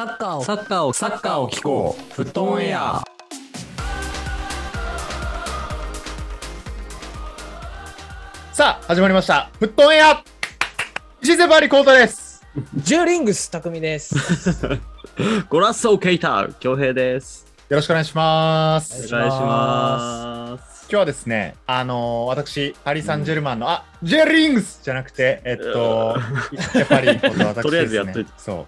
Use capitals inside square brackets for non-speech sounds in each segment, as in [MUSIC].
サッカーをサッカーをサッカーを聞こうフットオンエアさあ、始まりました。フットオンエア石瀬バリコートです。ジューリングス匠です。ゴラッソーケイター恭平ですよろしくお願いします。お願いします日はですね、あのー私、パリ・サンジェルマンの、あ、ジェリングスじゃなくて、えっと、石瀬パリこと私です、ね。[LAUGHS] とりあえずやっといてそ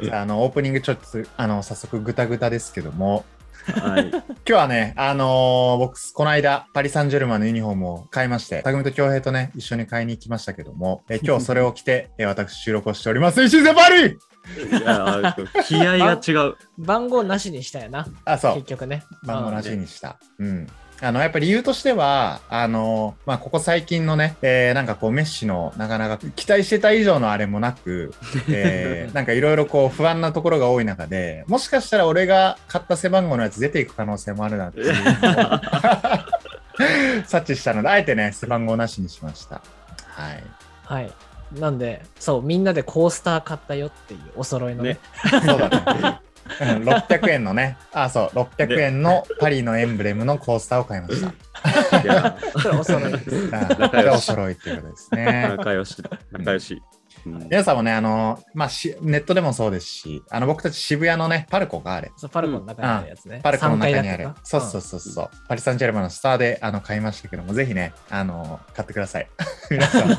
う。あの、オープニングちょっと、あの、早速グタグタですけども、はい [LAUGHS] 今日はね、あのー僕、この間、パリ・サンジェルマンのユニフォームを買いまして、匠と京平とね、一緒に買いに行きましたけども、え今日それを着て、[LAUGHS] え私、収録をしております。石瀬パリいや気合が違う番号なしにしたよな、あ、そう結。局ね。番号なしにした。うん。あの、やっぱり理由としては、あの、まあ、ここ最近のね、えーなんかこう、メッシのなかなか期待してた以上のあれもなく、えー [LAUGHS] なんかいろいろこう、不安なところが多い中で、もしかしたら俺が買った背番号のやつ出ていく可能性もあるなっていう [LAUGHS] 察知したので、あえてね、背番号なしにしました。はい。はい。なんで、そう、みんなでコースター買ったよっていうお揃いのね。ねそうだね。うん600円のね、[LAUGHS] あ、そう、600円のパリのエンブレムのコースターを買いました。いやそれお揃いです。あこれお揃いっていうことですね。仲良しだ。仲良し、うん皆さんもね、あの、まあ、しネットでもそうですし、あの、僕たち渋谷のね、パルコがあれ。そうパルコの中にあるやつね。パルコの中にあるそうそうそうそう、パリ・サンジェルマンのスターであの買いましたけども、ぜひね、あの、買ってください。[LAUGHS] 皆さん。うん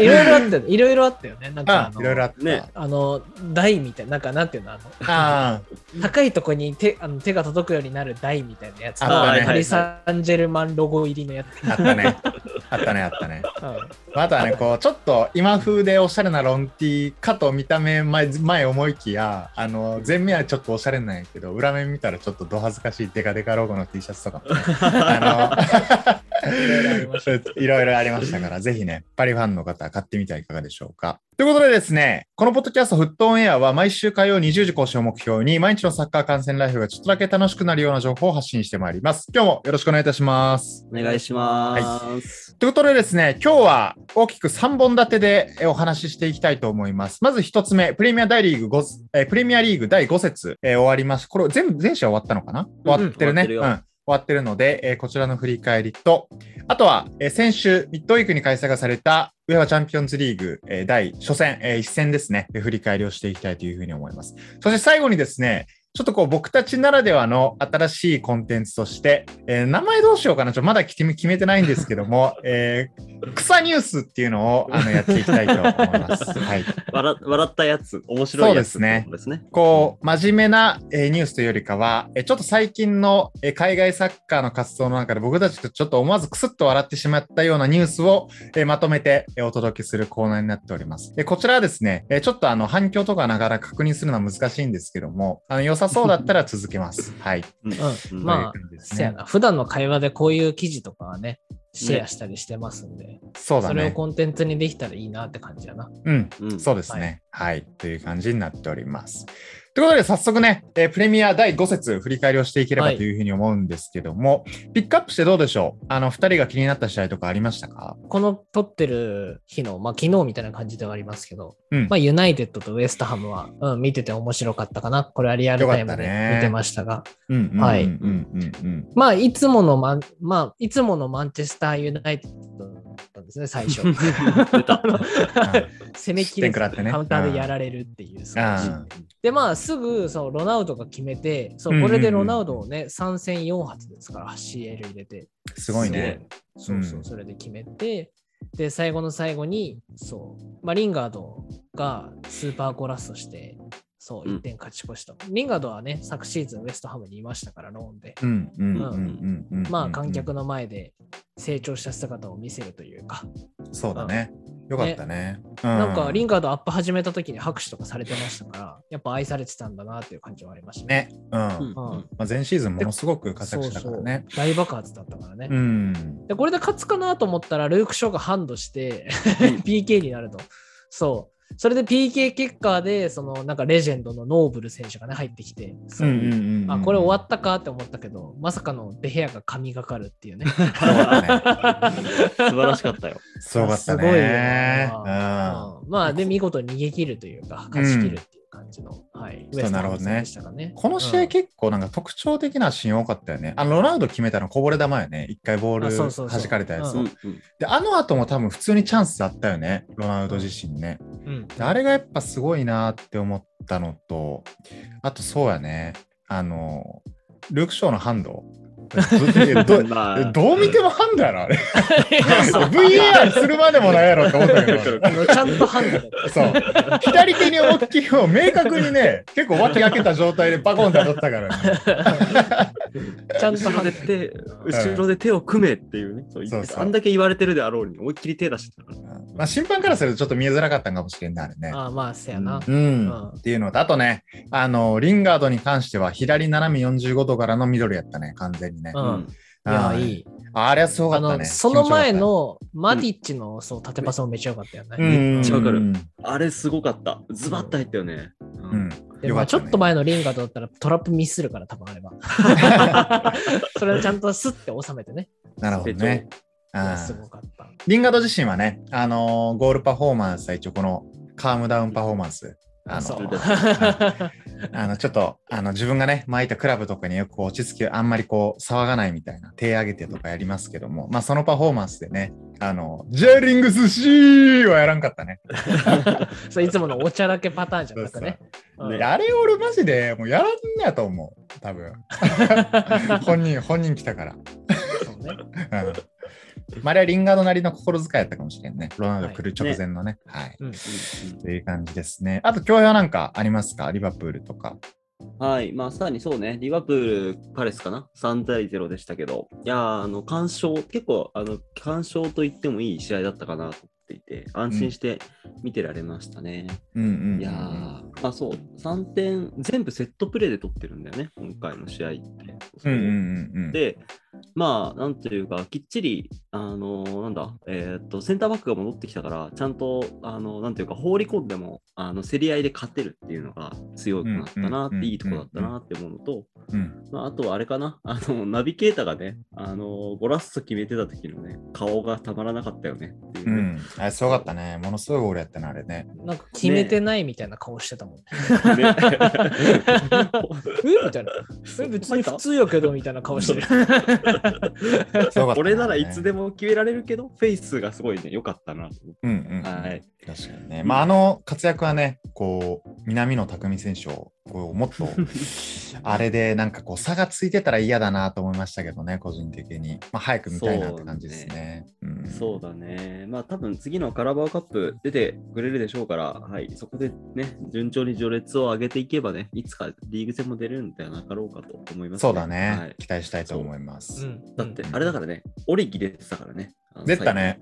いろいろあったよいろいろあったよね。なんかあの、あいろいろあった。ねあの、台みたいな、なんかなんていうの、あの、あ [LAUGHS] 高いとこに手あの手が届くようになる台みたいなやつと。あったねパリ・サンジェルマンロゴ入りのやつ。あ、あったね。あったね、あったね。[LAUGHS] うんあとはね、こう、ちょっと今風でおしゃれなロンティーかと見た目前、前思いきや、あの、前面はちょっとおしゃれなんやけど、裏面見たらちょっとど恥ずかしいデカデカロゴの T シャツとか [LAUGHS] あの、いろいろありましたから、ぜひね、パリファンの方は買ってみてはいかがでしょうか。ということでですね、このポッドキャストフットオンエアは毎週火曜20時更新を目標に、毎日のサッカー観戦ライフがちょっとだけ楽しくなるような情報を発信してまいります。今日もよろしくお願いいたします。お願いします、ということでですね、今日は大きく3本立てでえお話ししていきたいと思います。まず1つ目、プレミア大リーグ5、えープレミアリーグ第5節、えー終わりました。これ全部、全試合終わったのかな？終わってるね。終わってるよ終終わってるので、えーこちらの振り返りと、あとは、えー先週、ミッドウィークに開催がされた、ウェファチャンピオンズリーグ、えー第初戦、えー一戦ですね、振り返りをしていきたいというふうに思います。そして最後にですね、ちょっとこう僕たちならではの新しいコンテンツとして、えー名前どうしようかなちょっとまだ決め決めてないんですけども、[LAUGHS] えー草ニュースっていうのをあのやっていきたいと思います。[LAUGHS] はい。笑笑ったやつ面白いやつそうですねことですねこう、真面目な、えーニュースというよりかは、えーちょっと最近の、えー海外サッカーの活動の中で僕たちとちょっと思わずクスッと笑ってしまったようなニュースを、えーまとめて、えーお届けするコーナーになっております。でこちらはですね、えーちょっとあの反響とかながら確認するのは難しいんですけども、あの良さそうだったら続けます。[LAUGHS] はい。うんまあせやな。普段の会話でこういう記事とかはね、シェアしたりしてますんで、そうだね。それをコンテンツにできたらいいなって感じやな。うん。うんそうですね。はい、という感じになっております。ということで、早速ね、えープレミア第5節振り返りをしていければはい。というふうに思うんですけども、ピックアップしてどうでしょう？あの、2人が気になった試合とかありましたか？この撮ってる日の、まあ昨日みたいな感じではありますけど、うん。まあユナイテッドとウエストハムは、うん、見てて面白かったかな。これはリアルタイムで見てましたが。はい。まあいつものマン、まあいつものマンチェスターユナイテッドだったんですね、最初。[LAUGHS] 攻めきれず失点食らってねカウンターでやられるっていう。で、まあ、すぐそのロナウドが決めて、そうこれでロナウドをね、3戦4発ですから、CL 入れて。ーすごいね。そうそうう、んそれで決めて、で、最後の最後に、そう、まあ、リンガードがスーパーゴラストして、そう、うん1点勝ち越した。リンガードはね、昨シーズンウエストハムにいましたから、ローンで。うんうんうんうんうん。まあ、観客の前で成長した姿を見せるというか、そうだね。よかったね。なんかリンンガードアップ始めた時に拍手とかされてましたから、やっぱ愛されてたんだなっていう感じはありましたね。ね。うん。まうんあ、前シーズンものすごく活躍したからね。そうそう大爆発だったからね。うん。でこれで勝つかなと思ったら、ルーク・ショーがハンドして、[LAUGHS] PK になると。そう。それで PK 結果で、そのなんかレジェンドのノーブル選手がね、入ってきて、あ、これ終わったかって思ったけど、まさかのデヘアが神がかるっていうね。そうだね。素晴らしかったよ。すごかったすごいよね。なうんまあ、で、見事に逃げ切るというか、勝ち切るっていう感じの、はい、そうなるほどねウエストハム戦でしたかね。この試合うん結構なんか特徴的なシーン多かったよね。あのロナウド決めたのこぼれ球よね。一回ボール弾かれたやつで、あの後も多分普通にチャンスあったよね。ロナウド自身ね。うんであれがやっぱすごいなって思ったのと、あとそうやね。あの、ルーク・ショーのハンド。どどう見てもハンドやろ、あれ。[LAUGHS] VAR するまでもないやろって思ったけど。ちゃんとハンドだった。そう。左手に思いっきりを明確にね、結構脇開けた状態でバコンって当たったからね。[LAUGHS] ちゃんと後ろハンドで手、後ろで手を組めっていうね、そうそうあんだけ言われてるであろうに、思いっきり手出してたから。まあ審判からするとちょっと見えづらかったんかもしれんね、あれね。ああ、まあ、せやな。うん、うんっていうのと、あとね、あの、リンガードに関しては、左斜め45度からのミドルやったね、完全にね。うんいや、いい。あれはすごかあの、ったね。その前のマディッチのそう縦パスもめっちゃ良かったよね。めっちゃわかるうんあれすごかった。ズバッと入ったよね。ううん。でまあ、よかたねちょっと前のリンガードだったらトラップミスするから、多分あれば。[LAUGHS] それをちゃんとスッて収めてね。なるほどね。すごかった。リンガード自身はね、あのーゴールパフォーマンスは一応このカームダウンパフォーマンス。あの、[LAUGHS] あのちょっとあの自分がね、巻いたクラブとかによく落ち着き、あんまりこう騒がないみたいな、手挙げてとかやりますけども、まあそのパフォーマンスでね、あの、ジェリングスシーはやらんかったね。[LAUGHS] そういつものおちゃらけパターンじゃなくね。うんあれ俺マジでもうやらんねやと思う、多分。[LAUGHS] 本人、本人来たから。そうねうんまあ、あれはリンガードなりの心遣いやったかもしれんね。ロナウド来る直前のね。はい。うんという感じですね。あと、共表なんかありますか？リバプールとか。はい。まあ、さらにそうね、リバプール、パレスかな ?3 対0でしたけど、いやー、あの、干渉、結構、あの、干渉と言ってもいい試合だったかなと思っていて、安心して見てられましたね。うんうんうんうんいやー、まあそう、3点、全部セットプレーで取ってるんだよね、今回の試合って。うんうんうんうん。で、まあ、なんていうか、きっちり、あのなんだ、えーっと、センターバックが戻ってきたから、ちゃんと、あのなんていうか、放り込んでも、あの競り合いで勝てるっていうのが強くなったなって、いいとこだったなって思うのと、うんまあ、あとはあれかな、[LAUGHS] あの、ナビゲーターがね、あのゴラッソ決めてた時のね、顔がたまらなかったよねっていうね。うん。あれすごかったね。ものすごいゴールやったな、あれね。なんか決めてないみたいな顔してたもん。ね [LAUGHS] え？みたいな。[LAUGHS] え別に普通やけどみたいな顔してる。[LAUGHS] ね俺ならいつでも決められるけど、フェイスがすごいね、良かったなと思って。うんうんうん。はい。確かにね。まあ、あの活躍はね、こう、南野拓実選手を、こう、もっと、[LAUGHS] あれでなんかこう、差がついてたら嫌だなと思いましたけどね、個人的に。まあ、早く見たいなって感じですね。うんそうだね。まあ多分次のカラバオカップ出てくれるでしょうから、はい、そこでね、順調に序列を上げていけばね、いつかリーグ戦も出れるんではなかろうかと思います、そうだね、はい期待したいと思います。うんだって、あれだからね、オリギ出てたからね。出てたね。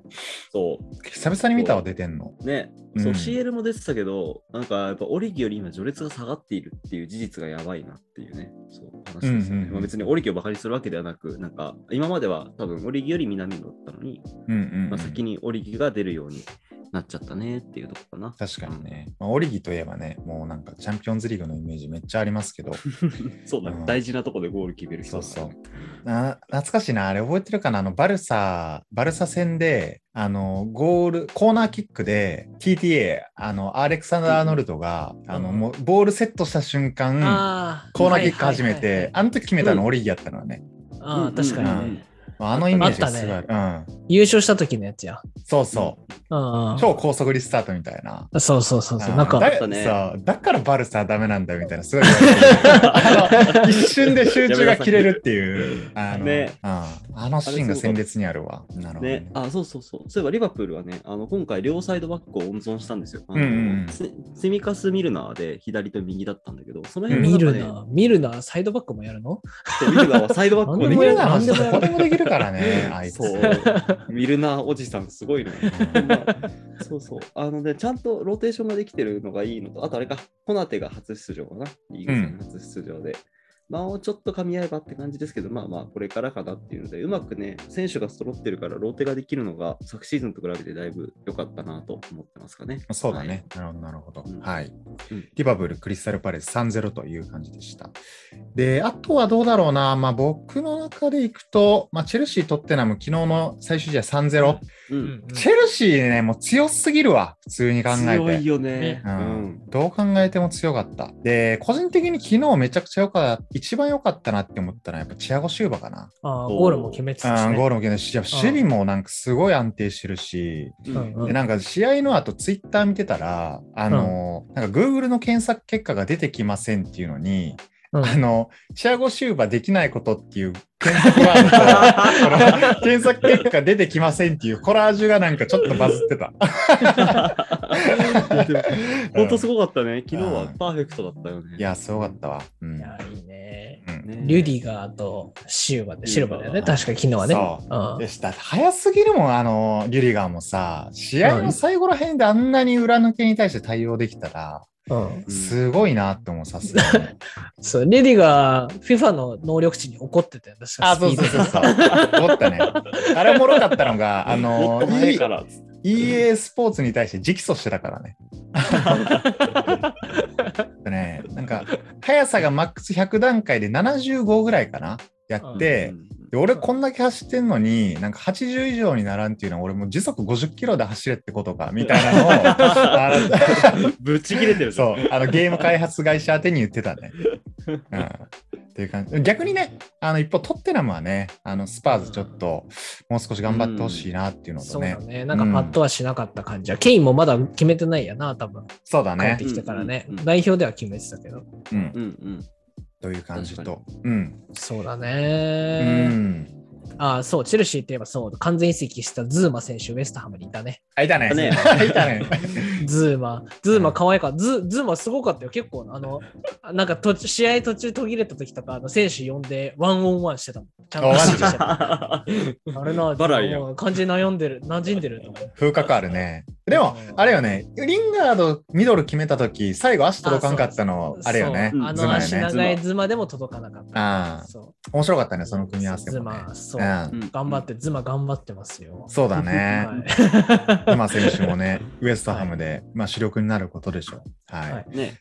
そ久々に見たわ、出てんの。う。ね、うんそう、CL も出てたけど、なんかやっぱオリギより今序列が下がっているっていう事実がやばいなっていうね、そう話ですよね。うんうんうんまあ、別にオリギをバカにするわけではなく、なんか今までは多分オリギより南野だったのに、うんうんうんまあ、先にオリギが出るようになっちゃったねっていうとこかな。確かにね。まあ、オリギといえばね、もうなんかチャンピオンズリーグのイメージめっちゃありますけど、[LAUGHS] そうだね、うん大事なとこでゴール決める人そうそう。な懐かしいな、あれ覚えてるかな？あの、バルサ、バルサ戦で、あの、ゴール、コーナーキックで TTA、あの、アレクサンダー・アーノルドが、あの、うんもうボールセットした瞬間、あコーナーキック始めてはいはいはいはい、あの時決めたのオリギやったのはね。あー確かにうん。ね。あのイメージがすごいある。うん。優勝した時のやつや。そうそう。うんうん。超高速リスタートみたいな。そうそうそうそう。なんか、だあったね。そう。だからバルサはダメなんだよみたいな、すごい [LAUGHS] 一瞬で集中が切れるっていう、あの,、ね。うん、あのシーンが鮮烈にあるわ。なるほど、ね。ね、あ、そうそうそう。そういえばリバプールはね、あの今回両サイドバックを温存したんですよ。うんうんうん。セセミカス・ミルナーで左と右だったんだけど、その辺もなんかね見るな、見るな、サイドバックもやるの？そうミルナーはサイドバックももできるからね、[LAUGHS] あいつ。そう、ミルナーおじさんすごいのよ。そうそう。あのね、ちゃんとローテーションができてるのがいいのと、あとあれか、コナテが初出場かな、リーグ戦初出場で。もうちょっと噛み合えばって感じですけど、まあまあ、これからかなっていうので、うまくね、選手が揃ってるから、ローテができるのが、昨シーズンと比べてだいぶ良かったなと思ってますかね。そうだね。なるほど、なるほど。うんはい。うんリバプール、クリスタルパレス3-0という感じでした。で、あとはどうだろうな。まあ僕の中でいくと、まあチェルシー、トッテナム、昨日の最終試合3-0。うん。チェルシーね、もう強すぎるわ。普通に考えて。強いよね。ううんん。どう考えても強かった。で、個人的に昨日めちゃくちゃ良かった、一番良かったなって思ったのはやっぱチアゴ・シューバかな。あーゴールも決めてたし、ね。うんゴールも決めたし、守備もなんかすごい安定してるし、うんうんうんでなんか試合の後ツイッター見てたら、あの、なんか Google の検索結果が出てきませんっていうのに、うんあの、チアゴ・シューバできないことっていう検索ワードと、検索結果出てきませんっていうコラージュがなんかちょっとバズってた。[LAUGHS] 本当すごかったね。昨日はパーフェクトだったよね。いや、すごかったわ。うんいや、いいね。うんねリュディガーとシューバで、シルバーだよね。確か昨日はね。そううんでした。早すぎるもん、あの、リュリガーもさ、試合の最後ら辺であんなに裏抜けに対して対応できたら、うんうんすごいなって思う、さすがに。[LAUGHS] そう、リュディガー、FIFA の能力値に怒ってたよ。確かあ、そうそうそうそう。思ったね。あれおもろかったのが、[LAUGHS] あのと、早いから。EA スポーツに対して直訴してたからね。で [LAUGHS] ね、なんか、速さがマックス100段階で75ぐらいかなやって、で俺こんだけ走ってんのに、なんか80以上にならんっていうのは、俺もう時速50キロで走れってことか、みたいなのを、[LAUGHS] あのぶっちぎれてるそう、あのゲーム開発会社宛てに言ってたね。うん。っていう感じ。逆にね、あの一方、トッテナムはね、あのスパーズちょっと、もう少し頑張ってほしいなっていうのとねそうだ。ね。なんかパッとはしなかった感じは。ケインもまだ決めてないやな、多分。そうだね帰って。きてからねうんうん。代表では決めてたけど。うん。うんうん。という感じ確と。うん。そうだうね。ん。あそう、チェルシーって言えばそう、完全移籍したズーマ選手、ウエストハムにいたね。あ、いたね。ねいたね。ズーマ。ズーマ可愛かった。ズズーマすごかったよ。結構、あの、なんか途中試合途中途切れた時とか、あの選手呼んでワンオンワンしてたもん。ちゃんとしてた。あれな、[LAUGHS] バラいやんもう完全に悩んでる、馴染んでると思う。風格あるね。でも、あれよね、リンガードミドル決めたとき、最後足届かんかったの、あれよね。あの。足長いズマでも届かなかった。ああ、そ面白かったね、そのう。組み合わせもね。ズマ、そう。うん頑張って、ズマ頑張ってますよ。そうだね。はい [LAUGHS] ズマ選手もね、ウエストハムで、まあ主力になることでしょう。はい。はいね。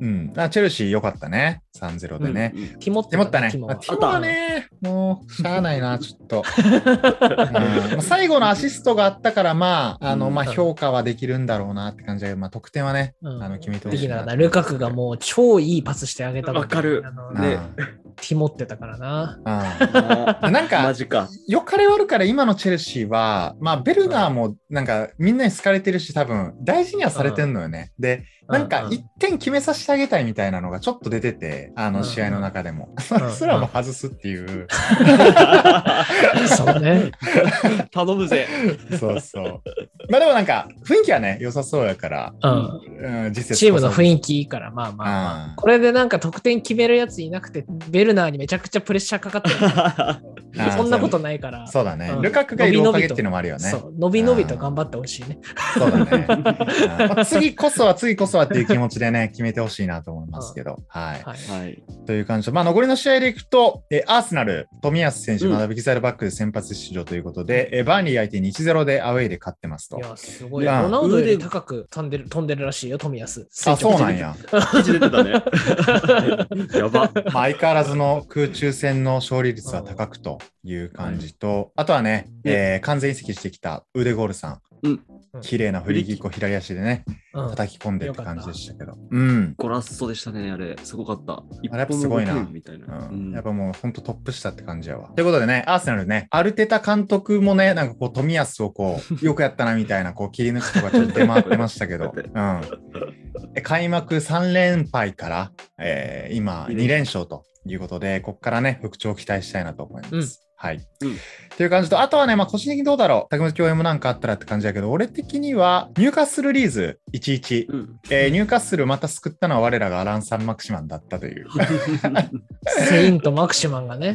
うん。あチェルシー良かったね。3-0でね。ティモってティモったね。ティモはね、もう、しゃあないな、[LAUGHS] ちょっと。最後のアシストがあったから、まあ、あの、まあ、うん評価はできるんだろうなって感じだけど、まあ、得点はね、うんあの、決めてほしいな。ルカクがもう超いいパスしてあげたわかるねティモってたからな。なんかマジか。よかれ悪かれ今のチェルシーは、まあ、ベルナーもなんかみんなに好かれてるし、多分大事にはされてんのよね。で、なんかうん1点決めさせてあげたいみたいなのがちょっと出てて、あうんの試合の中でも。ん [LAUGHS] それすらも外すっていう。[LAUGHS] そうね。[LAUGHS] 頼むぜ。そうそう。まあでもなんか雰囲気はね、良さそうやから、うん。うん、実際チームの雰囲気いいから、まあまあまあ。うんこれでなんか得点決めるやついなくて、ベルナーにめちゃくちゃプレッシャーかかってる。そんなことないから。そうだね。うんルカクがいるおかげっていうのもあるよね。そう、伸び伸びと頑張ってほしいね。そうだね。次こそは、次こそはっていう気持ちでね、[LAUGHS] 決めてほしいなと思いますけど。はい。はい。はい。という感じで、まあ、残りの試合でいくと、えアーセナル、冨安選手、うんまだビキサイドバックで先発出場ということで、えバーンリー相手に1-0でアウェイで勝ってますとい。や、すごい。ロナウドより高く飛んでる飛んでるらしいよ、富安。あ、そうなんや。記事出てたね。[LAUGHS] やば。まあ、相変わらずの空中戦の勝利率は高くという感じと、あとはね、えー完全移籍してきたウデゴールさん、うん綺麗なフリーキックを左足でね、うん叩き込んでって感じでしたけど。うん。ゴラッソでしたね、あれ。すごかった。一あれやっぱすごいなみたいな。うんやっぱもう本当トップ下って感じやわ。ということでね、アーセナルね、アルテタ監督もね、なんかこう、冨安をこう、よくやったなみたいな、こう、切り抜きとかちょっと出回ってましたけど、[LAUGHS] うん。え開幕3連敗から、えー今、2連勝ということで、ここからね、復調を期待したいなと思います。うんははい。うんという感じと、あとはね、まあ、個人的にどうだろう。竹本共演もなんかあったらって感じだけど、俺的には、ニューカッスルリーズ11。うん。えーニューカッスルまた救ったのは我らがアランサン・マクシマンだったという。[LAUGHS] セイント・マクシマンがね。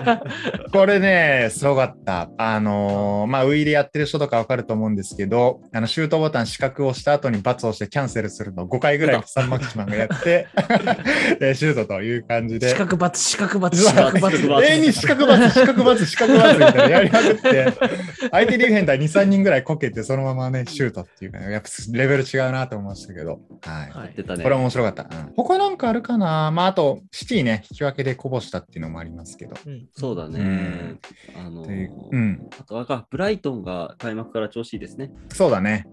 [LAUGHS] これね、すごかった。あのーまあ、ウイでやってる人とかわかると思うんですけど、あの、シュートボタン四角を押した後に×をしてキャンセルするのを5回ぐらいサンマキシマンがやって、[LAUGHS] えーシュートという感じで。四角×、四角×、うわ四角四角×。×永遠に四角バツ、四角バツ、四角バたいなやりまくって、相手ディフェンダー2、3人ぐらいこけて、そのままね、シュートっていうか、ね、やっぱレベル違うなと思いましたけど、はい。はい出たね。これ面白かった。うん、他なんかあるかな？まあ、あと、シティね、引き分けでこぼしたっていうのもありますけど。うんそうだね。うんあのといううん、あとあれか、ブライトンが開幕から調子いいですね。そうだね。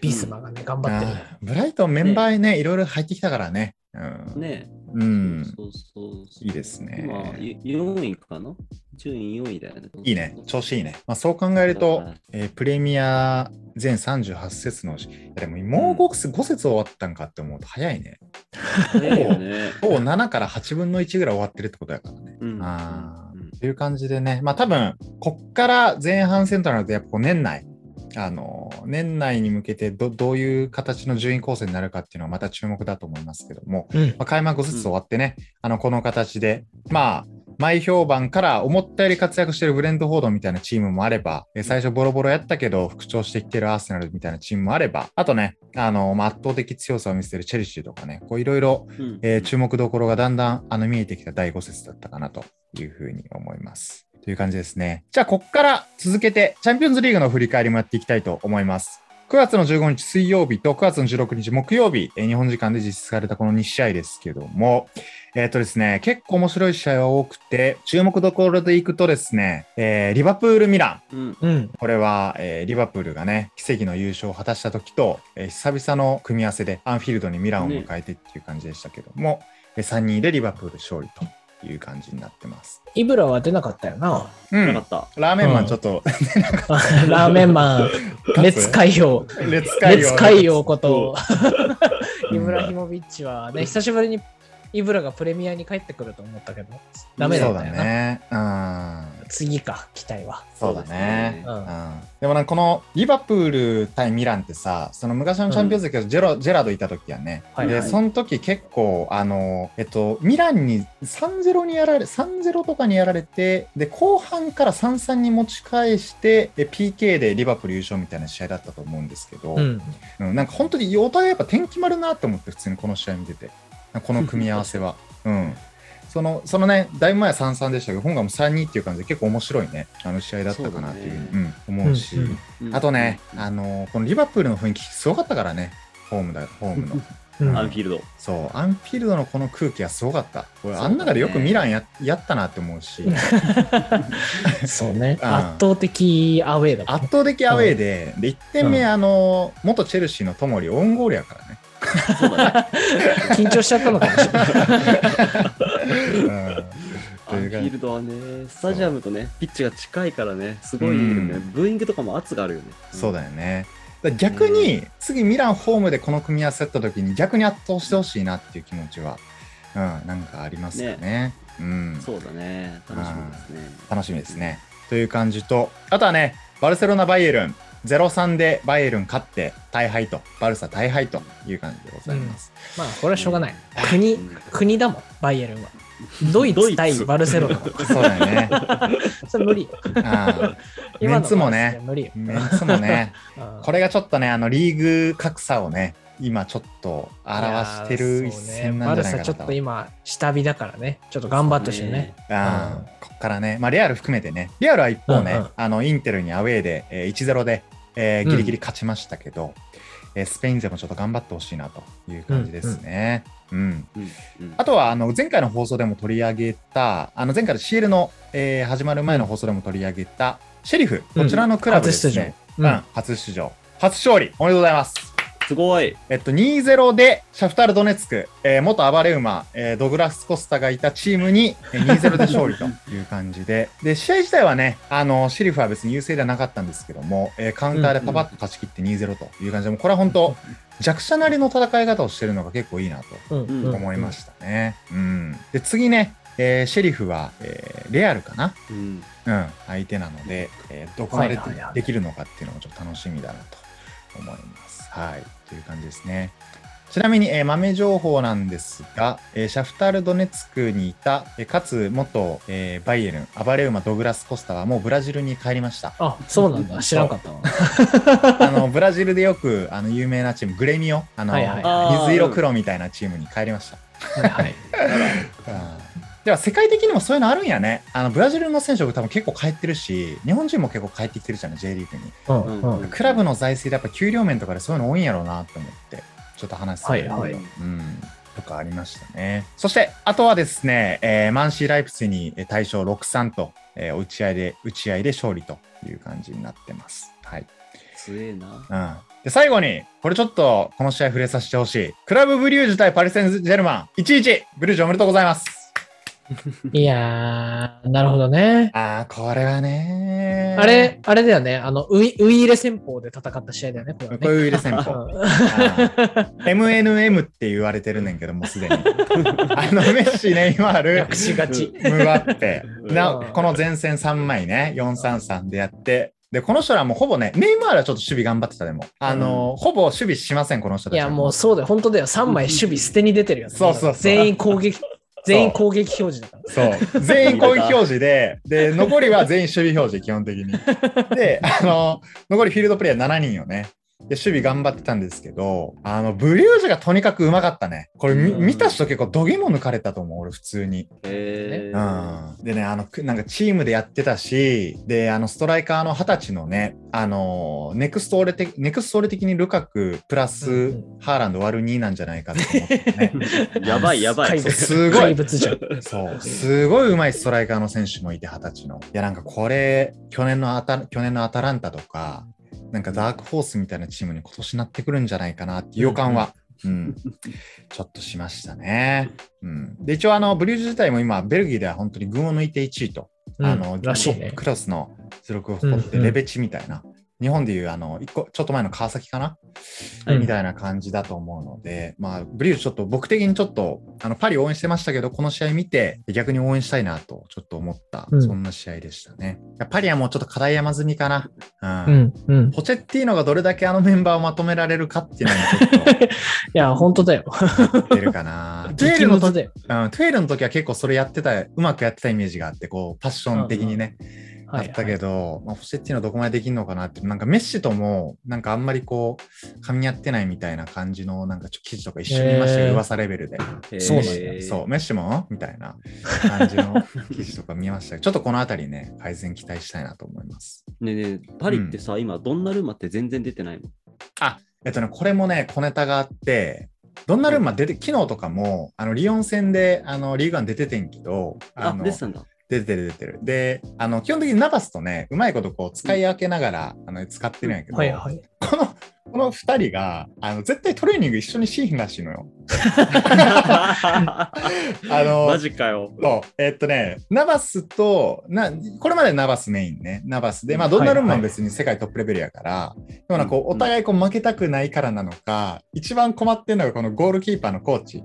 ビスマがね、頑張ってる。ブライトンメンバーね、いろいろ入ってきたからね。うん。ねうん。そうそう。いいですねまあ、4位かな？順位4位だよね。いいね。調子いいね。まあ、そう考えるとはい、えープレミア全38節のうち、でももう 5, 5節終わったんかって思うと早いね。早いよね。ほぼ7から8分の1ぐらい終わってるってことだからね。うんあうんという感じでね、まあ多分、こっから前半戦となると、やっぱ年内、あの、年内に向けてどどういう形の順位構成になるかっていうのはまた注目だと思いますけども、うん。まあ、開幕5節終わってね、あの、この形で、まあ、前評判から思ったより活躍してるブレンドフォードみたいなチームもあれば、え最初ボロボロやったけど復調してきてるアーセナルみたいなチームもあれば、あとね、あの、まあ、圧倒的強さを見せてるチェルシーとかね、こういろいろ注目どころがだんだんあの見えてきた第5節だったかなというふうに思います。という感じですね。じゃあ、ここから続けて、チャンピオンズリーグの振り返りもやっていきたいと思います。9月の15日水曜日と9月の16日木曜日、えー日本時間で実施されたこの2試合ですけども、えっ、とですね、結構面白い試合は多くて、注目どころでいくとですね、えーリバプール・ミラン、うんうん。これは、えーリバプールがね、奇跡の優勝を果たした時と、えー久々の組み合わせでアンフィールドにミランを迎えてっていう感じでしたけども、え3人でリバプール勝利という感じになってます。イブラは出なかったよな。うんなか。った。ラーメンマンちょっと、ラーメンマン、[LAUGHS] 列海洋。列海列海洋こと、うん [LAUGHS] イブラヒモビッチはね、久しぶりにイブラがプレミアに帰ってくると思ったけど、ダメだったよな。ね。うん。次か、期待は。そうだね。そうですねうんでもなんかこのリバプール対ミランってさ、その昔のチャンピオンズだけど、ジェロジェラードいた時やね。で、はいはいその時結構、あの、えっと、ミランに3-0にやられ、3-0とかにやられて、で、後半から3-3に持ち返して、で PK でリバプール優勝みたいな試合だったと思うんですけど、うん。うんなんか本当にお互いやっぱ点決まるなって思って、普通にこの試合見てて、この組み合わせは。[LAUGHS] うん。その、そのね、だいぶ前は3-3でしたけど、今回も3-2っていう感じで結構面白いね、あの試合だったかなっていうそうだね。うん、思うし、うんうんうん。あとね、あのこのリバプールの雰囲気すごかったからね、ホームだ、ホームの。うん。アンフィールド。そう、アンフィールドのこの空気はすごかった。俺、あん中でよくミランややったなって思うし、[LAUGHS] そうね。うん。圧倒的アウェーだもん圧倒的アウェーで、で、1点目、うん。あの、元チェルシーのトモリ、オウンゴールやからね。そうだね。緊張しちゃったのかもしれない。うんアンフィールドはね、スタジアムとね、ピッチが近いからね、すごいいいよね。うブーイングとかも圧があるよね。そうだよね。だから逆に、次ミランホームでこの組み合わせった時に逆に圧倒してほしいなっていう気持ちは、うん、なんかありますかね。うん。そうだね。楽しみですね。楽しみですね。という感じと、あとはね、バルセロナ・バイエルン、0-3でバイエルン勝って大敗と、バルサ大敗という感じでございます。まあ、これはしょうがない。国うん、国だもん、バイエルンは。ドイツ対バルセロナ。そうだよね。[LAUGHS] それ無理。あメンツもねメンツもね、[LAUGHS] うんこれがちょっとね、あのリーグ格差をね、今ちょっと表してる一戦なんじゃないかなバルサちょっと今、下火だからね。ちょっと頑張ってほしいね。あうんーこっからね、まあ、レアル含めてね、レアルは一方ね、うんうんあのインテルにアウェーで、えー1-0で、えーギリギリ勝ちましたけど、えースペイン勢もちょっと頑張ってほしいなという感じですね。うん。うん。うん。あとはあの前回の放送でも取り上げた、あの前回の CL の、えー始まる前の放送でも取り上げた、シェリフ、こちらのクラブですね、うん。うん。初出場、初勝利、おめでとうございます。すごい。えっと、2-0でシャフタール・ドネツク、えー元暴れ馬、えードグラス・コスタがいたチームにえー2-0で勝利という感じで、で、試合自体はね、あの、シェリフは別に優勢ではなかったんですけども、えーカウンターでパパッと勝ち切って2-0という感じで、もうこれは本当、弱者なりの戦い方をしてるのが結構いいなとうんうん思いましたね。うん。で、次ね、えーシェリフは、えーレアルかな？うん。うん、相手なので、えーどこまでできるのかっていうのもちょっと楽しみだなと思います。はい、という感じですね。ちなみに、えー豆情報なんですが、えーシャフタール・ドネツクにいた、えーかつ元、えーバイエルン、アバレウマ・ドグラス・コスタはもうブラジルに帰りました。あ、そうなんだ。知らんかったわ。[LAUGHS] あのブラジルでよくあの有名なチーム、グレミオ、あのはいはいはい水色黒みたいなチームに帰りました。はいはい。[LAUGHS] [LAUGHS] うんでは世界的にもそういうのあるんやね。あのブラジルの選手多分結構帰ってるし、日本人も結構帰ってきてるじゃない、J リーグに。うんうんうんクラブの財政でやっぱ給料面とかでそういうの多いんやろうなって思って、ちょっと話するはいはいうん。とかありましたね。そして、あとはですね、えーマンシー・ライプスにえー大勝6-3と、えー打ち合いで、打ち合いで勝利という感じになってます。はい。強えな。うん。で、最後に、これちょっとこの試合触れさせてほしい。クラブブリュージュ対パリ・センジェルマン、1-1、ブリュージュおめでとうございます。[LAUGHS] いやー、なるほどね。ああ、これはねあれ、あれだよね。あの、ウイウイイレ戦法で戦った試合だよね、これはね。こういう入れ戦法。うん MNM って言われてるねんけどもうすでに。[LAUGHS] あのメッシ、ネイマール略、しがち。ムバッペ。なうんこの前線3枚ね、433でやって。で、この人らもうほぼね、ネイマールはちょっと守備頑張ってたでも。あの、ほぼ守備しません、この人たちは。いや、もうそうだよ。本当だよ。3枚守備捨てに出てるよね。そうそうそう全員攻撃、全員攻撃表示だから。そう。全員攻撃表示で、で、残りは全員守備表示、基本的に。で、あの、残りフィールドプレイヤー7人よね。で、守備頑張ってたんですけど、あの、ブリュージュがとにかくうまかったね。これみ、うん見た人結構度肝抜かれたと思う、俺、普通に。へーうん。でね、あの、くなんかチームでやってたし、で、あの、ストライカーの二十歳のね、あの、ネクスト俺的、ネクスト俺的にルカクプラス、うんうハーランド割る2なんじゃないかと思ってね。[LAUGHS] やばいやばい。怪物すごい怪物じゃん。そう、すごい上手いストライカーの選手もいて、二十歳の。いや、なんかこれ、去年のアタ去年のアタランタとか、なんかダークホースみたいなチームに今年なってくるんじゃないかなっていう予感は、うん、ちょっとしましたね。うん、で、一応、あの、ブリュージュ自体も今、ベルギーでは本当に群を抜いて1位と、うん。あの、らしいね。クラスの出力を誇って、レベチみたいな。日本でいう、あの、一個、ちょっと前の川崎かな、うんみたいな感じだと思うので、まあ、ブリューちょっと僕的にちょっと、あの、パリ応援してましたけど、この試合見て、逆に応援したいなと、ちょっと思った、うんそんな試合でしたね。パリはもうちょっと課題山積みかな。ううん。ん、うん。いポチェッティーノがどれだけあのメンバーをまとめられるかっていうのもちょっ [LAUGHS] や、本当だよ。と出るかな。トゥエ激ルの時。うん、トゥエルの時は結構それやってた、うまくやってたイメージがあって、こう、パッション的にね。あったけど、まあ、ポチェッティーノどこまでできるのかなって、なんかメッシとも、なんかあんまりこう、噛み合ってないみたいな感じの、なんかちょ記事とか一緒に見ましたよ、噂レベルで。そうなんそう、メッシもみたいな感じの [LAUGHS] 記事とか見ましたけど、ちょっとこのあたりね、改善期待したいなと思います。ねえねえ、パリってさ、今、ドンナルンマって全然出てないの？えっとね、これもね、小ネタがあって、ドンナルンマ出て、昨日とかも、あの、リヨン戦で、あの、リーグワン出ててんけど、あ、の出てたんだ。出てる出てる。で、あの、基本的にナバスとね、うまいことこう、使い分けながら、あの、使ってるんやけど、はいはい。この、この二人が、あの、絶対トレーニング一緒にしひんらしいのよ。あの、[LAUGHS] マジかよ。そう、えっとね、ナバスと、な、これまでナバスメインね、ナバスで、まあ、ドンナルンマン別に世界トップレベルやから、でもなんかお互いこう負けたくないからなのか、一番困ってるのがこのゴールキーパーのコーチ。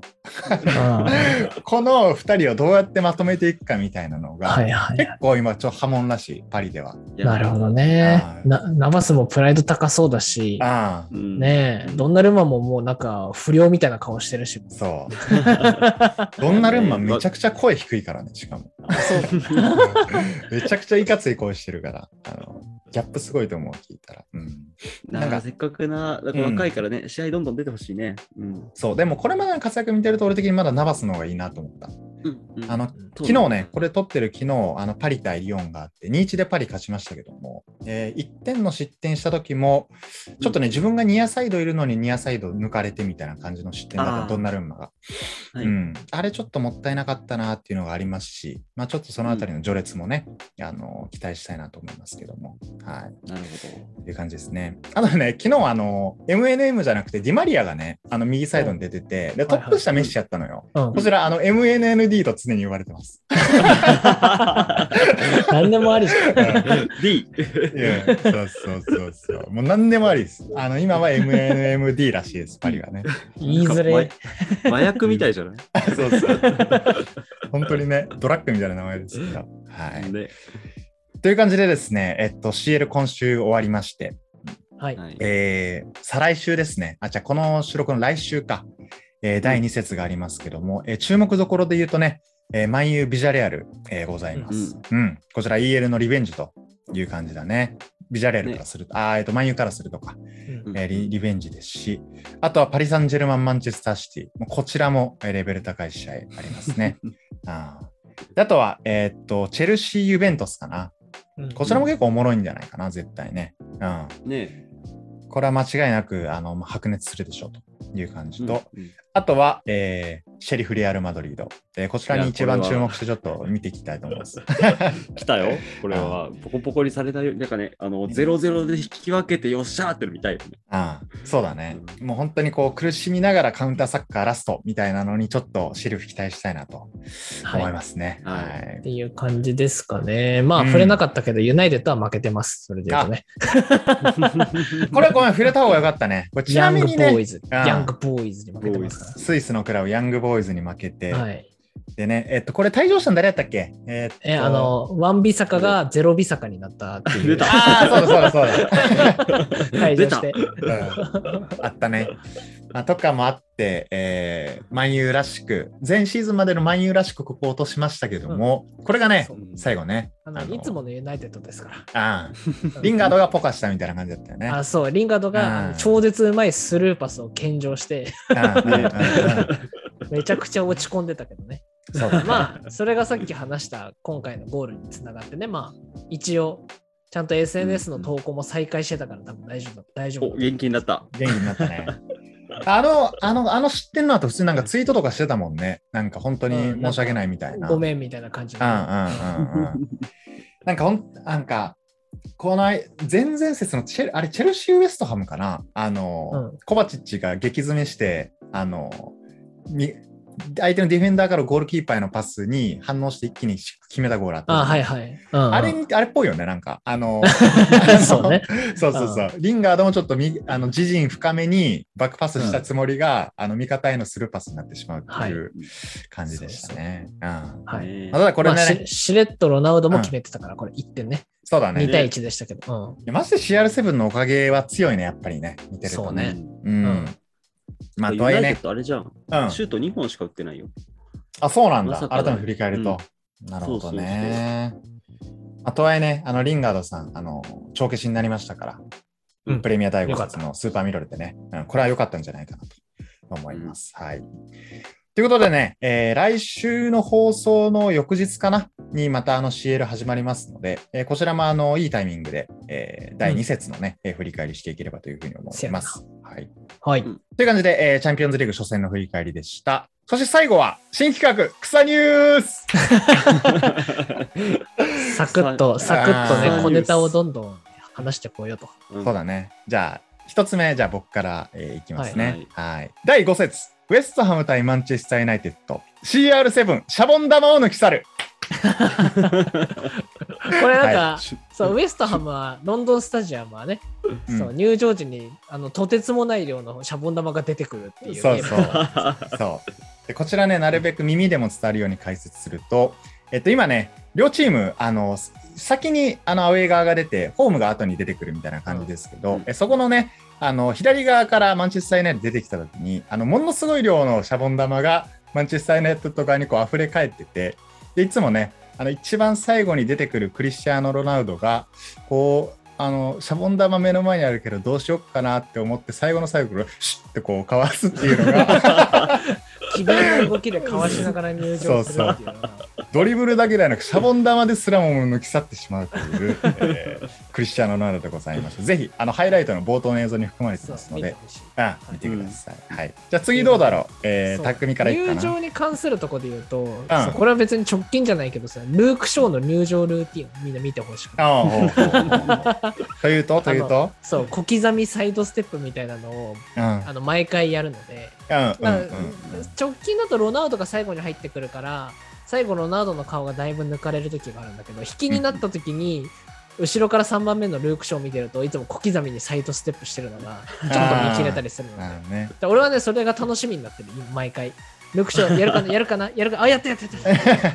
あ [LAUGHS] この二人をどうやってまとめていくかみたいなのが、ーはいはい。結構今、ちょっと波紋らしい、パリでは。なるほどね。ナバスもプライド高そうだし、ああ、うん。ねえ、ドンナルンマももうなんか不良みたいな顔してるし。そう。ドンナルンマンめちゃくちゃ声低いからね、しかも。[LAUGHS] めちゃくちゃいかつい声してるから、あの、ギャップすごいと思う、聞いたら。うん。なんかせっかくな、なんか若いからね、試合どんどん出てほしいね。うん。そう、でもこれまでの活躍見てると、俺的にまだナバスの方がいいなと思った。うんうん。あの、昨日ね、これ撮ってる昨日、あの、パリ対リヨンがあって、2-1でパリ勝ちましたけども、え1点の失点した時も、ちょっとね、自分がニアサイドいるのにニアサイド抜かれてみたいな感じの失点だった、ドンナルンマが。はい。うん。あれちょっともったいなかったなっていうのがありますし、まあちょっとそのあたりの序列もね、あの、期待したいなと思いますけども、はい。なるほっていう感じですね。あとね、昨日あの、MNM じゃなくて、ディマリアがね、あの、右サイドに出てて、で、トップ下メッシやったのよ。うん。こちら、あの、MNND と常に言われてます。[LAUGHS] 何でもありじゃん。ど。[LAUGHS] D。いや、そうそうそうそう。もう何でもありです。あの、今は MNMD らしいです、パリはね。言いづれ。麻薬みたいじゃない？[LAUGHS] そうそう。本当にね、ドラッグみたいな名前ですけど。はい。で、という感じでですね、えっと、CL 今週終わりまして、はい。はいえー再来週ですね。あ、じゃあこの収録の来週か。えー第2節がありますけども、えー注目どころで言うとね、えー、マンユービジャレアル、えーございます。うん、こちら EL のリベンジという感じだね。ビジャレアルからすると、あーえっと、マンユーからするとか、うんえーリリベンジですし、あとはパリ・サンジェルマン・マンチェスター・シティ。こちらもえーレベル高い試合ありますね。[LAUGHS] ああとは、えーっと、チェルシー・ユベントスかな。うんこちらも結構おもろいんじゃないかな、絶対ね。うん。ねこれは間違いなくあのまあ白熱するでしょうという感じと、うんあとは、えーシェリフ・レアル・マドリード、えーこちらに一番注目してちょっと見ていきたいと思います。[LAUGHS] 来たよ。これは、ポコポコにされたよ。なんかね、あの、0-0で引き分けてよっしゃーっての見たいよね。ああそうだね。もう本当にこう苦しみながらカウンターサッカーラストみたいなのにちょっとシェリフ期待したいなと思いますね。はいはいっていう感じですかね。まあ、うん触れなかったけど、ユナイテッドは負けてます。それで言うとね。これごめん、触れた方がよかったね。これちヤングボなみにねーイ、ズ。ヤングボーイズに負けてますかスイスのクラブヤングボーイズに負けて、ら。はい。でね、えっと、これ退場したの誰やったっけ？えーっとえ、あ、の、ワンビサカがゼロビサカになったっていう。出たああ、そうだそうだそうだ。[LAUGHS] 退場して。うんあったね。まあ、とかもあって、えー、マンユーらしく、前シーズンまでのマンユーらしくここを落としましたけども、これがね最後ね、あのいつものユナイテッドですから。ああリンガードがポカしたみたいな感じだったよね。あそう、リンガードが超絶うまいスルーパスを献上して、うんうんうんうんめちゃくちゃ落ち込んでたけどね。[LAUGHS] まあ、それがさっき話した今回のゴールにつながってね、まあ、一応、ちゃんと SNS の投稿も再開してたから多分大丈夫、大丈夫お、。元気になった。元気になったね。[LAUGHS] あの、あの、あの知ってんの後、普通になんかツイートとかしてたもんね。なんか本当に申し訳ないみたいな。ごめんみたいな感じのうんうんうんうん。なんかほん、なんか、この前々節のチェル、あれ、チェルシー・ウエストハムかな？あの、うんコバチッチが激詰めして、あの、み相手のディフェンダーからゴールキーパーへのパスに反応して一気に決めたゴールあった。あ、はいはい。うんうんあれに、あれっぽいよね、なんか。あの、[LAUGHS] そうね。そうそうそう。リンガードもちょっとみあの自陣深めにバックパスしたつもりが、あの味方へのスルーパスになってしまうっていう感じでしたね。うんはい。ただこれね、まあししれっとロナウドも決めてたから、これ1点ね。そうだね。2対1でしたけど。いやマジで CR7 のおかげは強いね、やっぱりね。見てるとそうね。ねうん。うんまあ、とはいえねあれじゃん。うん。シュート2本しか打ってないよ。あ、そうなんだ。まだ改めて振り返ると。なるほどね。まあ、とはいえね、あの、リンガードさん、あの、帳消しになりましたから、うんプレミア第5よかった節のスーパーミドルでね、うん、これは良かったんじゃないかなと思います。はい。ということでね、えー来週の放送の翌日かな？にまたあの CL 始まりますので、えーこちらもあのいいタイミングで、えー第2節のね、えー振り返りしていければというふうに思います。はい。はい。うんという感じで、えーチャンピオンズリーグ初戦の振り返りでした。そして最後は新企画、草ニュース [LAUGHS] サクッと、さサクッとね、小ネタをどんどん話してこうよと。うんそうだね。じゃあ、一つ目、じゃあ僕から、えーいきますね。ははいい第5節、ウエストハム対マンチェスター・ユナイテッド、CR7、シャボン玉を抜き去る。これなんか、はそう、ウエストハムは、ロンドンスタジアムはね、うんそう入場時にあのとてつもない量のシャボン玉が出てくるっていうゲーム。そうそう。そうでこちらね、なるべく耳でも伝わるように解説すると、えっと、今ね、両チーム、あの、先にあのアウェー側が出て、ホームが後に出てくるみたいな感じですけど、うんえそこのね、あの左側からマンチェスター・ユナイテッド出てきたときに、あのものすごい量のシャボン玉がマンチェスター・ユナイテッド側にこう溢れ返ってて、でいつもね、あの一番最後に出てくるクリスチャーノ・ロナウドが、こう、あのシャボン玉目の前にあるけどどうしよっかなって思って最後の最後からシュッてこうかわすっていうのが [LAUGHS] 機敏な動きでかわしながら入場するっていうのが。ドリブルだけではなくシャボン玉ですらも抜き去ってしまうという、えークリスチャーノ・ロナウドでございましたぜひあのハイライトの冒頭の映像に含まれてますので。あ見てください、はい、じゃあ次どうだろう、えー、匠からいくかな。入場に関するところで言うと、そうこれは別に直近じゃないけどさ、ルーク・ショーの入場ルーティンをみんな見てほしくて。ああというと？というと？そう、小刻みサイドステップみたいなのをうんうん。あの毎回やるので、直近だとロナウドが最後に入ってくるから最後ロナウドの顔がだいぶ抜かれる時があるんだけど引きになった時に後ろから3番目のルーク・ショーを見てるといつも小刻みにサイドステップしてるのがちょっと見切れたりするので。ね。で俺はねそれが楽しみになってる毎回。ルークショーやるかな [LAUGHS] やるかなやるかあ、やったやったやっ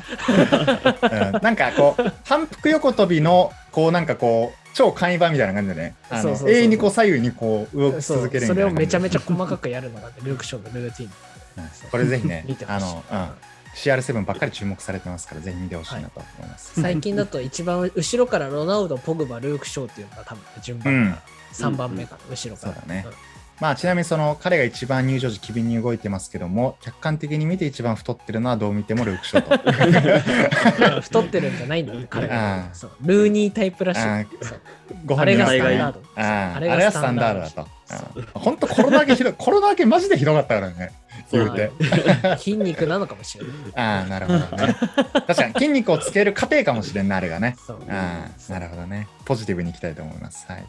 た。[LAUGHS] うんなんかこう反復横跳びのこうなんかこう超簡易版みたいな感じでね。そうそう永遠にこう左右にこう動き続けるみたそれをめちゃめちゃ細かくやるのがねルークショーのルーティン。う [LAUGHS] んこれぜひね [LAUGHS] あの、うん、CR7 ばっかり注目されてますからぜひ見てほしいなと思います、最近だと一番後ろからロナウド、ポグバ、ルーク・ショーっていうのが多分順番が3番目かな、後ろから。そうだねまあちなみにその彼が一番入場時機敏に動いてますけども客観的に見て一番太ってるのはどう見てもルーク・ショート。う [LAUGHS] ん太ってるんじゃないんだよ、彼あは。ーそう。ルーニータイプらしい。あごあれが。ス本人はタンダーあれがスタンダードだと。本当コロナ明けひどい、コロナ明けマジでひどかったからね。言うて。筋肉なのかもしれない。ああ、なるほどね。確かに筋肉をつける過程かもしれんな、あれがね。そうああ、なるほどね。ポジティブにいきたいと思います。はい。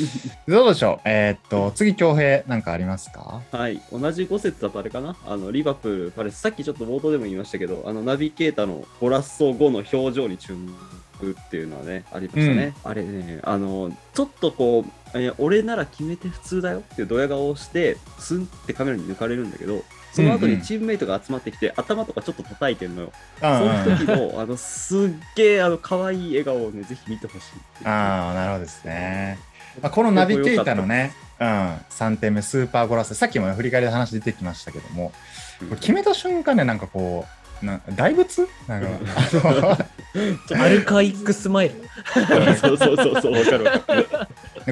[LAUGHS] どうでしょう？えーっと、次、恭平、なんかありますか？はい、同じ5節だとあれかな、あのリバプール、パレス、さっきちょっと冒頭でも言いましたけど、あのナビゲーターのゴラッソ後の表情に注目っていうのはね、ありましたね。あれね、あのちょっとこう、いや俺なら決めて普通だよっていうドヤ顔をして、スンってカメラに抜かれるんだけど、その後にチームメイトが集まってきて、頭とかちょっと叩いてんのよ。うんうんその時の、あのすっげえあの可愛い笑顔をね、ぜひ見てほしいっていう。ああ、なるほどですね。まあ、このナビゲーターのね、うん、3点目、スーパーゴラス、さっきも振り返りで話出てきましたけども、うんこれ決めた瞬間ね、なんかこう、な大仏？なんか、あの [LAUGHS] アルカイックスマイル。[LAUGHS] そうそうそうそう、わかるわかる。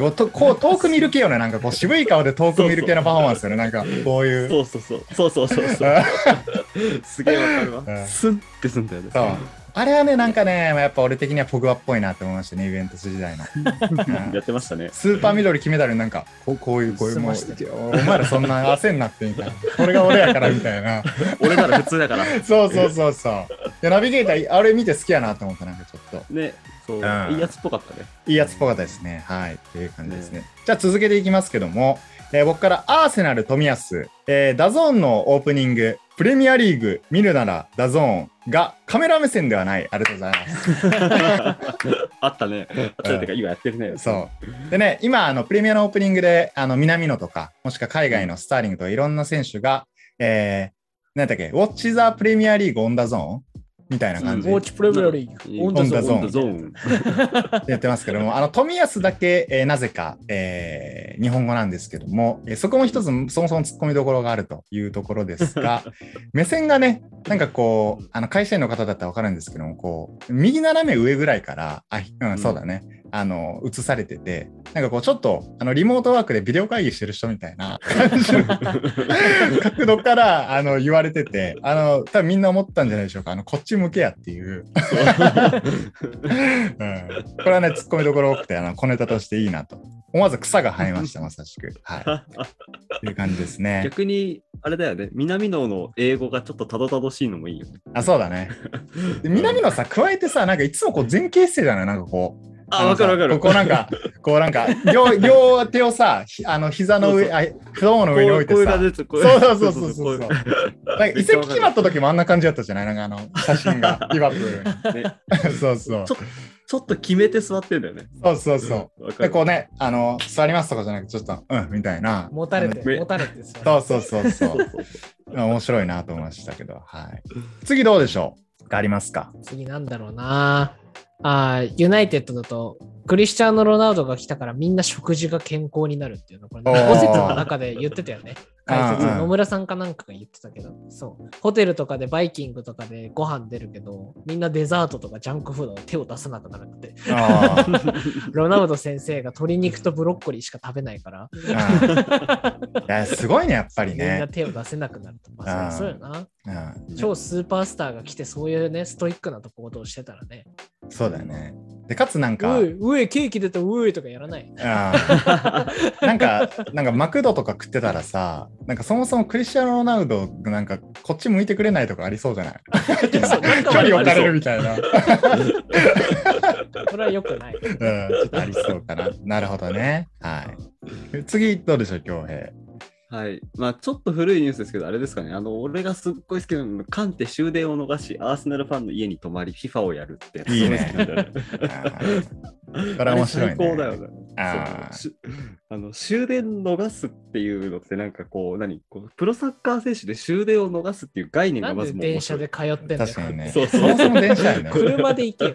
こう遠く見る系よね、なんかこう渋い顔で遠く見る系のパフォーマンスよね、なんかこういう。そうそうそう。そうそうそうそう。[LAUGHS] すげえわかるうんわ。スンってすんだよね。そうあれはね、なんかね、やっぱ俺的にはポグバっぽいなって思いましたね、イベントス時代の。う [LAUGHS] んやってましたね。スーパー緑決めたらなんかこうこういうこういうもう済ましてお前らそんな焦んなってみたいなこれが俺やからみたいな。[LAUGHS] 俺なら普通だから。そうそうそうそう。でナビゲーターあれ見て好きやなと思ったなんかちょっと。ね、そう、ん。いいやつっぽかったね。いいやつっぽかったですね。はい。っていう感じですね。じゃあ続けていきますけども、えー僕からアーセナル冨安、えーダゾーンのオープニングプレミアリーグ見るならダゾーンがカメラ目線ではないありがとうございます [LAUGHS] あったね。あったね今やってるね。そう。でね、今、あの、プレミアのオープニングで、あの、南野とか、もしくは海外のスターリングとか、いろんな選手が、えー、なんだっけ、 Watch the Premier League on DAZN みたいな感じで Watch Premier League。on DAZN on ダゾーン。や [LAUGHS] ってますけども、あの、冨安だけ、えーなぜか、えー日本語なんですけども、えーそこも一つ、そもそも突っ込みどころがあるというところですが、[LAUGHS] 目線がね、なんかこう、あの、会社員の方だったらわかるんですけども、こう、右斜め上ぐらいから、あ、うん、そうだね。あの、映されてて、なんかこう、ちょっと、あの、リモートワークでビデオ会議してる人みたいな感じの角度から、あの、言われてて、あの、多分みんな思ったんじゃないでしょうか。あの、こっち向けやっていう。うん、これはね、突っ込みどころ多くて、あの小ネタとしていいなと。思わず草が生えました、まさしく。はい。っていう感じですね。逆に、あれだよね、南野の英語がちょっとたどたどしいのもいいよね。あ、そうだね。で南野さ、加えてさ、なんかいつもこう前傾姿勢だね、なんかこう。あ、わかるわかる。ここなんか、こうなんか、両 [LAUGHS] 両手をさ、ひあの膝の上、そうあ太ももの上に置いてさそうそうそうそうそうこなんか移籍決まった時もあんな感じだったじゃない？なんかあの写真が、[LAUGHS] リバプーうねル。そうそうちょ。ちょっと決めて座ってんだよね。そうそうそう。で、る。こうね、あの、座りますとかじゃなくて、ちょっと、うん、みたいな。持たれあて、め持たれてそうそうそうそそうう。そうそう面白いなと思いましたけど、はい。次どうでしょう？ありますか？次なんだろうな。ああユナイテッドだと、クリスチャーノ・ロナウドが来たからみんな食事が健康になるっていうのこれ、おー5節の中で言ってたよね。解説野村さんかなんかが言ってたけど、そう。ホテルとかでバイキングとかでご飯出るけど、みんなデザートとかジャンクフードに手を出さなくなるって。あ [LAUGHS] ロナウド先生が鶏肉とブロッコリーしか食べないから、いや、すごいね、やっぱりみんなね。手を出せなくなると。まあ、そうよな。うん、超スーパースターが来て、そういうね、ストイックなところをしてたらね、そうだよね。で、かつなんか、ういうい、ケーキ出た、ういとかやらない。あー [LAUGHS] なんか、なんかマクドとか食ってたらさ、なんかそもそもクリスチャーノ・ロナウドがなんかこっち向いてくれないとかありそうじゃない？[LAUGHS] [LAUGHS] 距離置かれるみたいな。それは良くない。うん、ちょっとありそうかな。なるほどね。はい。次、どうでしょう、恭平。はい。まあちょっと古いニュースですけど、あれですかね。あの、俺がすっごい好きなのが、カンテ終電を逃し、アーセナルファンの家に泊まり、FIFA をやるってやつ。いいね [LAUGHS] これは面白いね最高だよね。あ [LAUGHS] あの終電逃すっていうのってなんかこう何？こうプロサッカー選手で終電を逃すっていう概念がまずもう電車で通ってんだよ。確かにね。そうそうそもそも電車やね。い [LAUGHS] 車で行けよ。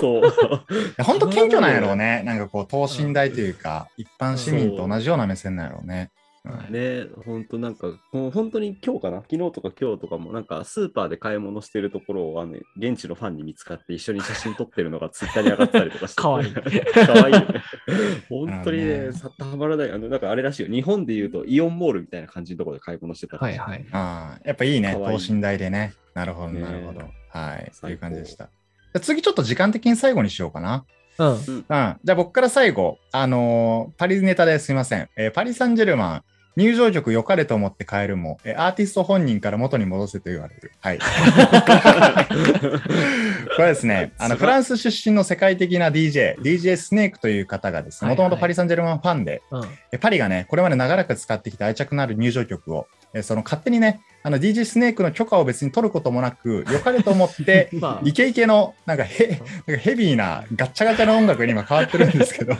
そうや本当謙虚なんやろうね。なんかこう、等身大というか、一般市民と同じような目線なんやろうね。うんね本当なんかもう本当に今日かな？昨日とか今日とかもなんかスーパーで買い物してるところをあの現地のファンに見つかって一緒に写真撮ってるのがツイッターに上がったりとかして [LAUGHS] かわいい [LAUGHS] かわいいよね本当にねねさっとはまらないあのなんかあれらしいよ日本で言うとイオンモールみたいな感じのところで買い物してたはいはい。ああ、やっぱいいね。等身大でね。なるほど、ねなるほど。はい。そういう感じでした。次ちょっと時間的に最後にしようかな。うん。うん。じゃあ僕から最後、あのーパリネタですいません。えーパリ・サンジェルマン、入場曲良かれと思って変えるも、えーアーティスト本人から元に戻せと言われる。はい。[LAUGHS] これですね、あの、フランス出身の世界的な DJ、DJ スネークという方がですね、もともとパリ・サンジェルマンファンで、うん。えパリがね、これまで長らく使ってきた愛着のある入場曲を、えその勝手にね、あの DJ スネークの許可を別に取ることもなく、良かれと思って、[LAUGHS] まあ。イケイケの、なんかヘなんかヘビーなガッチャガチャの音楽に今変わってるんですけど、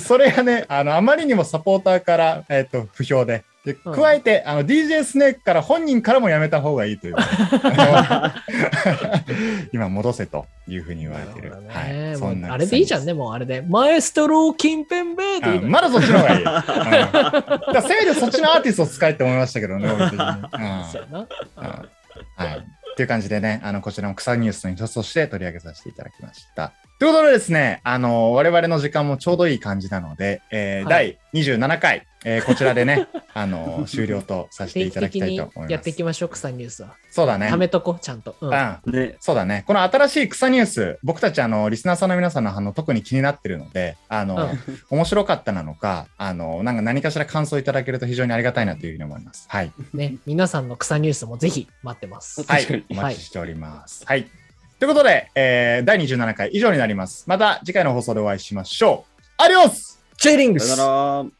それがね、あの、あまりにもサポーターから、えっ、と、不評で、で、うん加えて、あの、DJ スネークから本人からもやめた方がいいという。[LAUGHS] 今戻せというふうに言われてる。なるほどはい。ねそんなあれでいいじゃんね、もうあれで。マエストロー近辺ベーでまだそっちの方がいい。うん、だせめてそっちのアーティストを使えって思いましたけどね、僕的に。うんそうやな。うんはい。っていう感じでね、あの、こちらも草ニュースの一つとして取り上げさせていただきました。ということでですね、あの、我々の時間もちょうどいい感じなので、えーはい第27回、えーこちらでね、[LAUGHS] あの、終了とさせていただきたいと思います。やっていきましょう、草ニュースは。そうだね。貯めとこう、ちゃんと。うんうん。ねそうだね。この新しい草ニュース、僕たちあの、リスナーさんの皆さんの反応特に気になってるので、あの、面白かったなのか、あの、なんか何かしら感想いただけると非常にありがたいなというふうに思います。はい。ね、皆さんの草ニュースもぜひ待ってます。はい。お待ちしております。はい。ということで、えー第27回以上になります。また次回の放送でお会いしましょう。アディオスチェリングスさよなら